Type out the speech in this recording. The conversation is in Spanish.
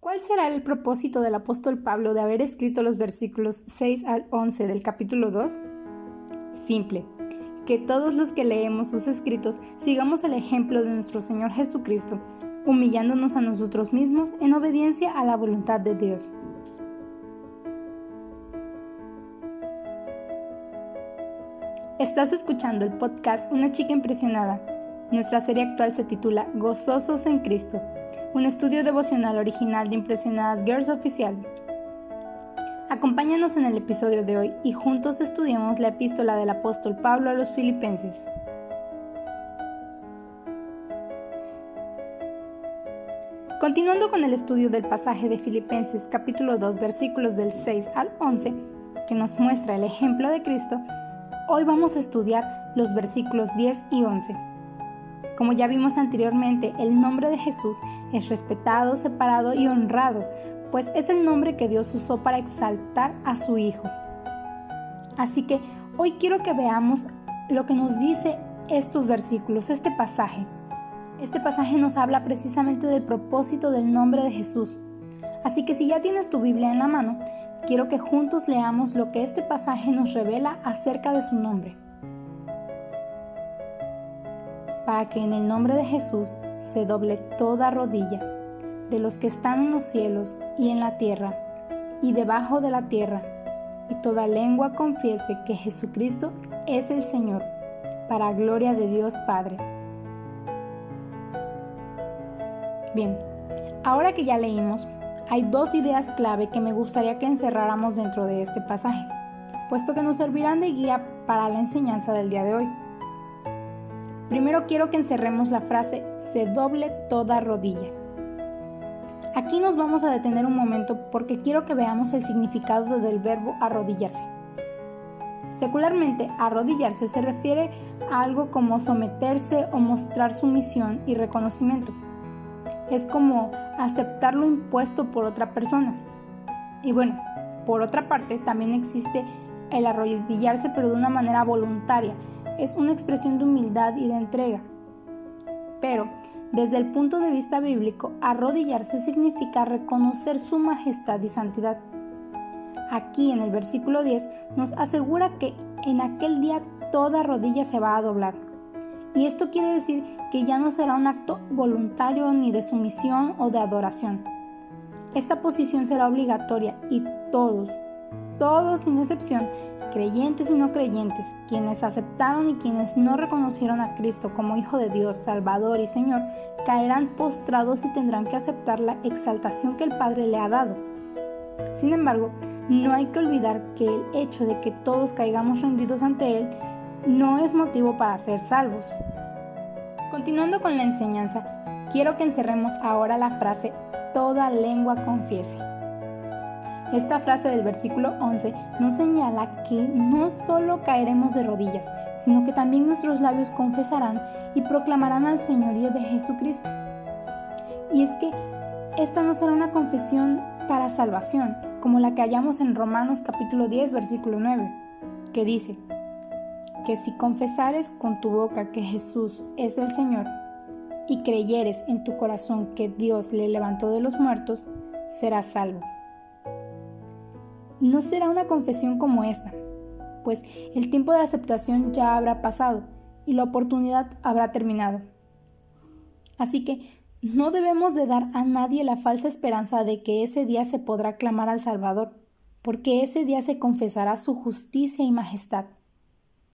¿Cuál será el propósito del apóstol Pablo de haber escrito los versículos 6 al 11 del capítulo 2? Simple, que todos los que leemos sus escritos sigamos el ejemplo de nuestro Señor Jesucristo, humillándonos a nosotros mismos en obediencia a la voluntad de Dios. Estás escuchando el podcast Una chica impresionada. Nuestra serie actual se titula Gozosos en Cristo un estudio devocional original de Impresionadas Girls Oficial. Acompáñanos en el episodio de hoy y juntos estudiemos la epístola del apóstol Pablo a los filipenses. Continuando con el estudio del pasaje de Filipenses capítulo 2 versículos del 6 al 11, que nos muestra el ejemplo de Cristo, hoy vamos a estudiar los versículos 10 y 11 como ya vimos anteriormente, el nombre de Jesús es respetado, separado y honrado, pues es el nombre que Dios usó para exaltar a su Hijo. Así que hoy quiero que veamos lo que nos dice estos versículos, este pasaje. Este pasaje nos habla precisamente del propósito del nombre de Jesús. Así que si ya tienes tu Biblia en la mano, quiero que juntos leamos lo que este pasaje nos revela acerca de su nombre. Para que en el nombre de Jesús se doble toda rodilla de los que están en los cielos y en la tierra y debajo de la tierra, y toda lengua confiese que Jesucristo es el Señor, para gloria de Dios Padre. Bien, ahora que ya leímos, hay dos ideas clave que me gustaría que encerráramos dentro de este pasaje, puesto que nos servirán de guía para la enseñanza del día de hoy. Primero quiero que encerremos la frase se doble toda rodilla. Aquí nos vamos a detener un momento porque quiero que veamos el significado del verbo arrodillarse. Secularmente, arrodillarse se refiere a algo como someterse o mostrar sumisión y reconocimiento. Es como aceptar lo impuesto por otra persona. Y bueno, por otra parte, también existe el arrodillarse pero de una manera voluntaria, es una expresión de humildad y de entrega. Pero, desde el punto de vista bíblico, arrodillarse significa reconocer su majestad y santidad. Aquí en el versículo 10 nos asegura que en aquel día toda rodilla se va a doblar. Y esto quiere decir que ya no será un acto voluntario ni de sumisión o de adoración. Esta posición será obligatoria y todos, todos sin excepción, creyentes y no creyentes, quienes aceptaron y quienes no reconocieron a Cristo como Hijo de Dios, Salvador y Señor, caerán postrados y tendrán que aceptar la exaltación que el Padre le ha dado. Sin embargo, no hay que olvidar que el hecho de que todos caigamos rendidos ante Él no es motivo para ser salvos. Continuando con la enseñanza, quiero que encerremos ahora la frase toda lengua confiese. Esta frase del versículo 11 nos señala que no solo caeremos de rodillas, sino que también nuestros labios confesarán y proclamarán al señorío de Jesucristo. Y es que esta no será una confesión para salvación, como la que hallamos en Romanos capítulo 10, versículo 9, que dice, que si confesares con tu boca que Jesús es el Señor, y creyeres en tu corazón que Dios le levantó de los muertos, serás salvo no será una confesión como esta, pues el tiempo de aceptación ya habrá pasado y la oportunidad habrá terminado. Así que no debemos de dar a nadie la falsa esperanza de que ese día se podrá clamar al Salvador, porque ese día se confesará su justicia y majestad,